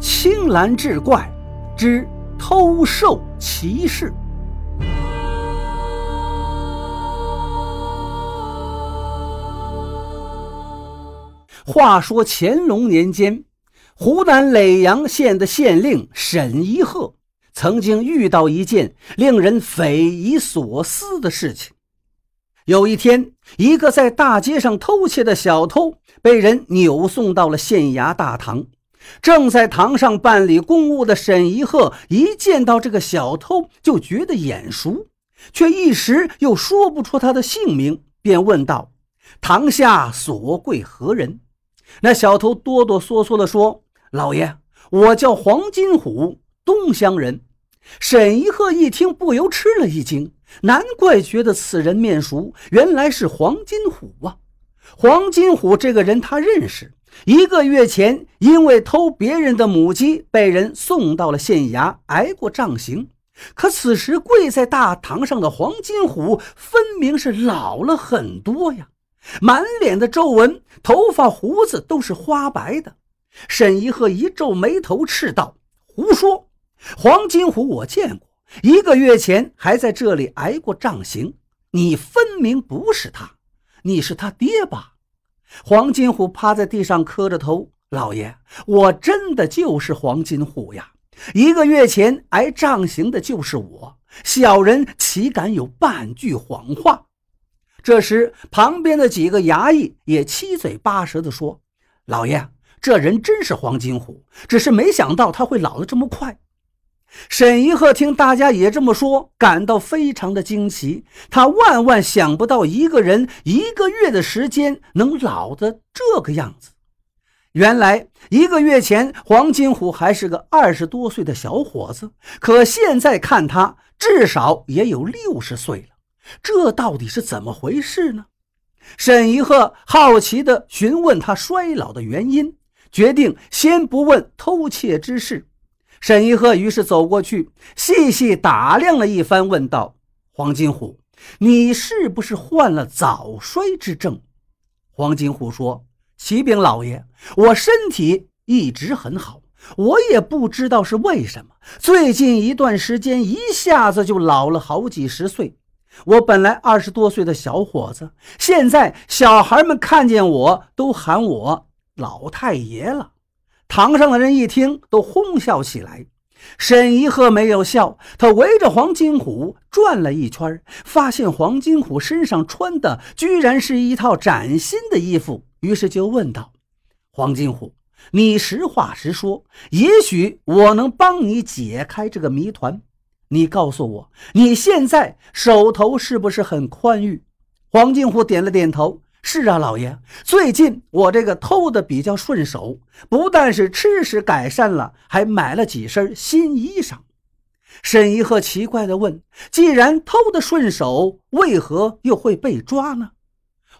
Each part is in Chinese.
青蓝志怪之偷兽奇事。话说乾隆年间，湖南耒阳县的县令沈一鹤曾经遇到一件令人匪夷所思的事情。有一天，一个在大街上偷窃的小偷被人扭送到了县衙大堂。正在堂上办理公务的沈一鹤一见到这个小偷，就觉得眼熟，却一时又说不出他的姓名，便问道：“堂下所贵何人？”那小偷哆哆嗦嗦地说：“老爷，我叫黄金虎，东乡人。”沈一鹤一听，不由吃了一惊，难怪觉得此人面熟，原来是黄金虎啊！黄金虎这个人他认识。一个月前，因为偷别人的母鸡，被人送到了县衙，挨过杖刑。可此时跪在大堂上的黄金虎，分明是老了很多呀，满脸的皱纹，头发胡子都是花白的。沈一鹤一皱眉头，斥道：“胡说！黄金虎我见过，一个月前还在这里挨过杖刑。你分明不是他，你是他爹吧？”黄金虎趴在地上磕着头：“老爷，我真的就是黄金虎呀！一个月前挨杖刑的就是我，小人岂敢有半句谎话？”这时，旁边的几个衙役也七嘴八舌地说：“老爷，这人真是黄金虎，只是没想到他会老得这么快。”沈一鹤听大家也这么说，感到非常的惊奇。他万万想不到一个人一个月的时间能老的这个样子。原来一个月前，黄金虎还是个二十多岁的小伙子，可现在看他至少也有六十岁了。这到底是怎么回事呢？沈一鹤好奇地询问他衰老的原因，决定先不问偷窃之事。沈一鹤于是走过去，细细打量了一番，问道：“黄金虎，你是不是患了早衰之症？”黄金虎说：“启禀老爷，我身体一直很好，我也不知道是为什么，最近一段时间一下子就老了好几十岁。我本来二十多岁的小伙子，现在小孩们看见我都喊我老太爷了。”堂上的人一听，都哄笑起来。沈一鹤没有笑，他围着黄金虎转了一圈，发现黄金虎身上穿的居然是一套崭新的衣服，于是就问道：“黄金虎，你实话实说，也许我能帮你解开这个谜团。你告诉我，你现在手头是不是很宽裕？”黄金虎点了点头。是啊，老爷，最近我这个偷的比较顺手，不但是吃食改善了，还买了几身新衣裳。沈一鹤奇怪地问：“既然偷的顺手，为何又会被抓呢？”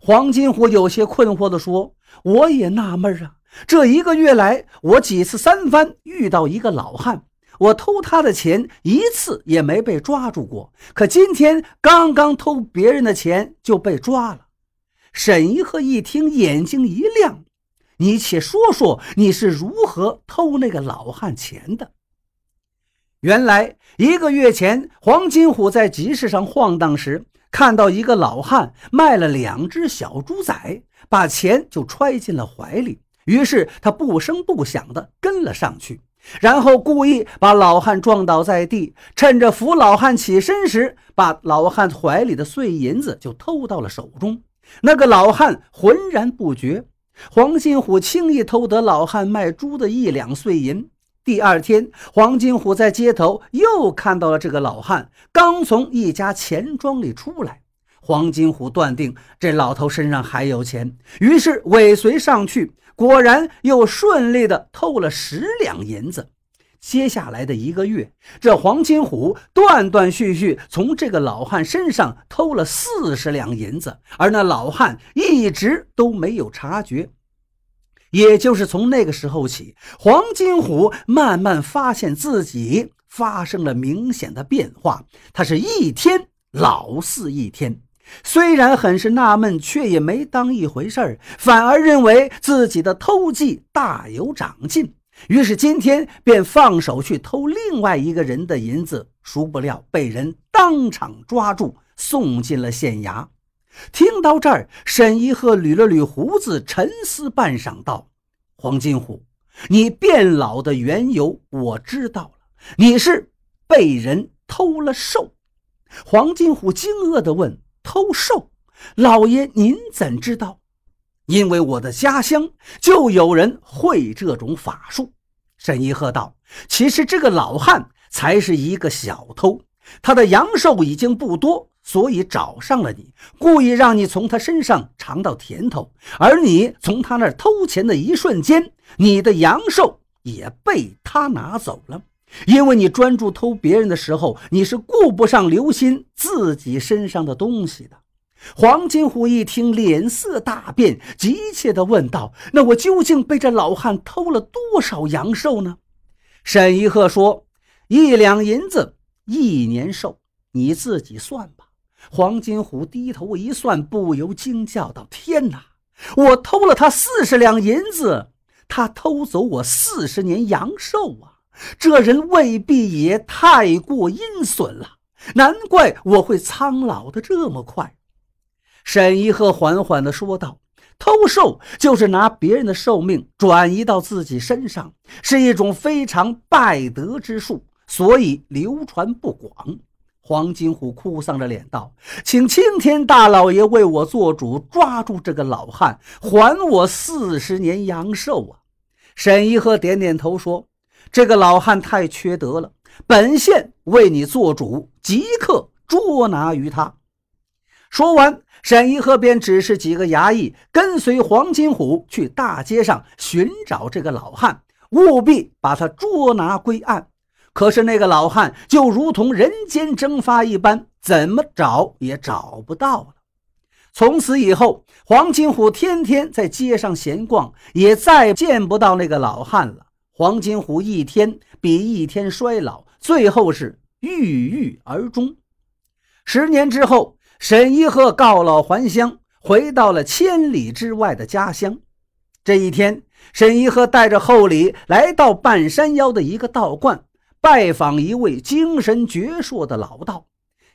黄金虎有些困惑地说：“我也纳闷啊，这一个月来，我几次三番遇到一个老汉，我偷他的钱一次也没被抓住过，可今天刚刚偷别人的钱就被抓了。”沈一鹤一听，眼睛一亮：“你且说说，你是如何偷那个老汉钱的？”原来一个月前，黄金虎在集市上晃荡时，看到一个老汉卖了两只小猪仔，把钱就揣进了怀里。于是他不声不响地跟了上去，然后故意把老汉撞倒在地，趁着扶老汉起身时，把老汉怀里的碎银子就偷到了手中。那个老汉浑然不觉，黄金虎轻易偷得老汉卖猪的一两碎银。第二天，黄金虎在街头又看到了这个老汉，刚从一家钱庄里出来。黄金虎断定这老头身上还有钱，于是尾随上去，果然又顺利的偷了十两银子。接下来的一个月，这黄金虎断断续续从这个老汉身上偷了四十两银子，而那老汉一直都没有察觉。也就是从那个时候起，黄金虎慢慢发现自己发生了明显的变化，他是一天老似一天。虽然很是纳闷，却也没当一回事儿，反而认为自己的偷技大有长进。于是今天便放手去偷另外一个人的银子，殊不料被人当场抓住，送进了县衙。听到这儿，沈一鹤捋了捋胡子，沉思半晌，道：“黄金虎，你变老的缘由我知道了，你是被人偷了兽。”黄金虎惊愕地问：“偷兽？老爷您怎知道？”因为我的家乡就有人会这种法术，沈一鹤道：“其实这个老汉才是一个小偷，他的阳寿已经不多，所以找上了你，故意让你从他身上尝到甜头。而你从他那儿偷钱的一瞬间，你的阳寿也被他拿走了。因为你专注偷别人的时候，你是顾不上留心自己身上的东西的。”黄金虎一听，脸色大变，急切地问道：“那我究竟被这老汉偷了多少阳寿呢？”沈一鹤说：“一两银子，一年寿，你自己算吧。”黄金虎低头一算，不由惊叫道：“天哪！我偷了他四十两银子，他偷走我四十年阳寿啊！这人未必也太过阴损了，难怪我会苍老的这么快。”沈一鹤缓缓地说道：“偷寿就是拿别人的寿命转移到自己身上，是一种非常败德之术，所以流传不广。”黄金虎哭丧着脸道：“请青天大老爷为我做主，抓住这个老汉，还我四十年阳寿啊！”沈一鹤点点头说：“这个老汉太缺德了，本县为你做主，即刻捉拿于他。”说完。沈一鹤便指示几个衙役跟随黄金虎去大街上寻找这个老汉，务必把他捉拿归案。可是那个老汉就如同人间蒸发一般，怎么找也找不到了。从此以后，黄金虎天天在街上闲逛，也再见不到那个老汉了。黄金虎一天比一天衰老，最后是郁郁而终。十年之后。沈一鹤告老还乡，回到了千里之外的家乡。这一天，沈一鹤带着厚礼来到半山腰的一个道观，拜访一位精神矍铄的老道。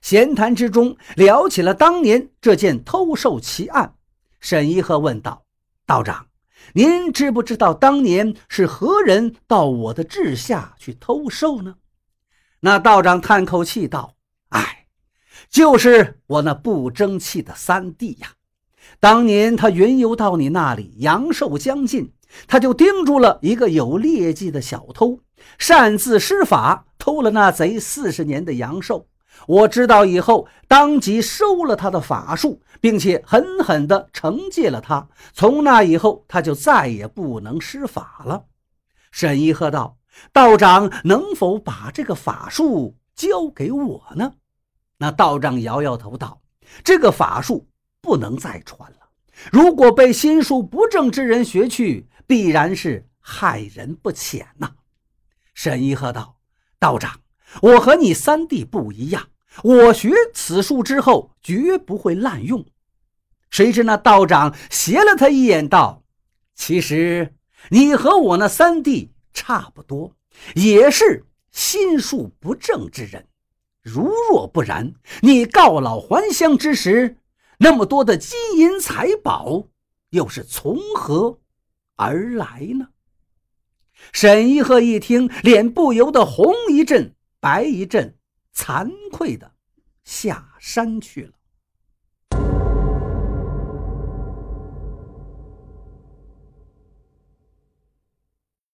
闲谈之中，聊起了当年这件偷兽奇案。沈一鹤问道：“道长，您知不知道当年是何人到我的治下去偷兽呢？”那道长叹口气道：“。”就是我那不争气的三弟呀！当年他云游到你那里，阳寿将尽，他就盯住了一个有劣迹的小偷，擅自施法偷了那贼四十年的阳寿。我知道以后，当即收了他的法术，并且狠狠地惩戒了他。从那以后，他就再也不能施法了。沈一鹤道：“道长能否把这个法术交给我呢？”那道长摇摇头道：“这个法术不能再传了。如果被心术不正之人学去，必然是害人不浅呐。”沈一鹤道：“道长，我和你三弟不一样，我学此术之后绝不会滥用。”谁知那道长斜了他一眼道：“其实你和我那三弟差不多，也是心术不正之人。”如若不然，你告老还乡之时，那么多的金银财宝又是从何而来呢？沈一鹤一听，脸不由得红一阵白一阵，惭愧的下山去了。